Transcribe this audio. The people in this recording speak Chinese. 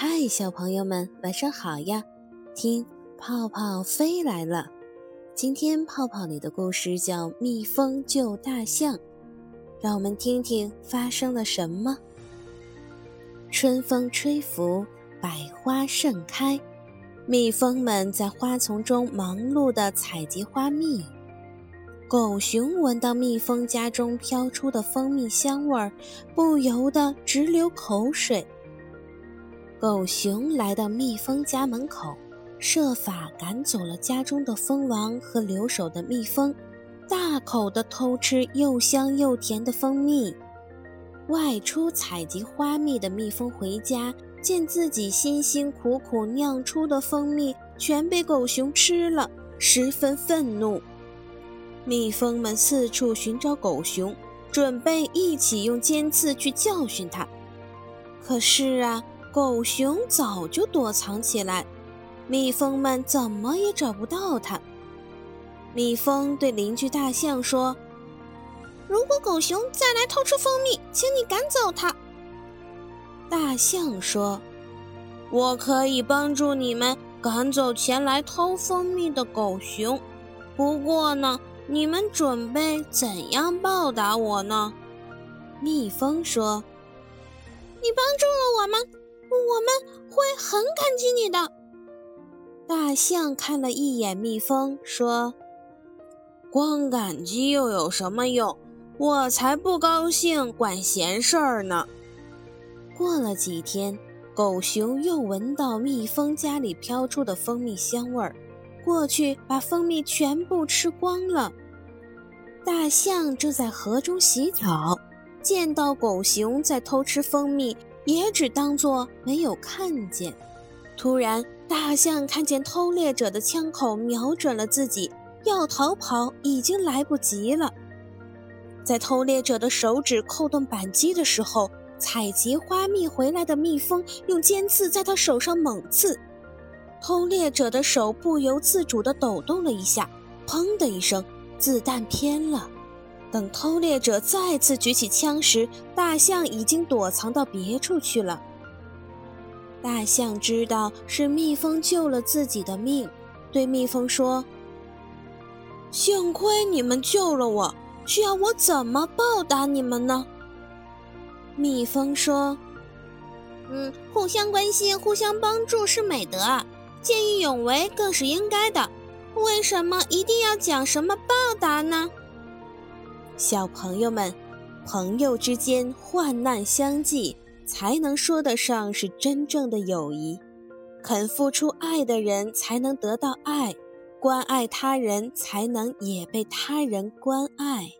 嗨，小朋友们，晚上好呀！听，泡泡飞来了。今天泡泡里的故事叫《蜜蜂救大象》，让我们听听发生了什么。春风吹拂，百花盛开，蜜蜂们在花丛中忙碌地采集花蜜。狗熊闻到蜜蜂家中飘出的蜂蜜香味儿，不由得直流口水。狗熊来到蜜蜂家门口，设法赶走了家中的蜂王和留守的蜜蜂，大口地偷吃又香又甜的蜂蜜。外出采集花蜜的蜜蜂回家，见自己辛辛苦苦酿出的蜂蜜全被狗熊吃了，十分愤怒。蜜蜂们四处寻找狗熊，准备一起用尖刺去教训它。可是啊！狗熊早就躲藏起来，蜜蜂们怎么也找不到它。蜜蜂对邻居大象说：“如果狗熊再来偷吃蜂蜜，请你赶走它。”大象说：“我可以帮助你们赶走前来偷蜂蜜的狗熊，不过呢，你们准备怎样报答我呢？”蜜蜂说：“你帮助了我们。”很感激你的。大象看了一眼蜜蜂，说：“光感激又有什么用？我才不高兴管闲事儿呢。”过了几天，狗熊又闻到蜜蜂家里飘出的蜂蜜香味儿，过去把蜂蜜全部吃光了。大象正在河中洗澡，见到狗熊在偷吃蜂蜜。也只当作没有看见。突然，大象看见偷猎者的枪口瞄准了自己，要逃跑已经来不及了。在偷猎者的手指扣动扳机的时候，采集花蜜回来的蜜蜂用尖刺在他手上猛刺，偷猎者的手不由自主地抖动了一下，砰的一声，子弹偏了。等偷猎者再次举起枪时，大象已经躲藏到别处去了。大象知道是蜜蜂救了自己的命，对蜜蜂说：“幸亏你们救了我，需要我怎么报答你们呢？”蜜蜂说：“嗯，互相关心、互相帮助是美德，见义勇为更是应该的。为什么一定要讲什么报答呢？”小朋友们，朋友之间患难相济，才能说得上是真正的友谊。肯付出爱的人，才能得到爱；关爱他人，才能也被他人关爱。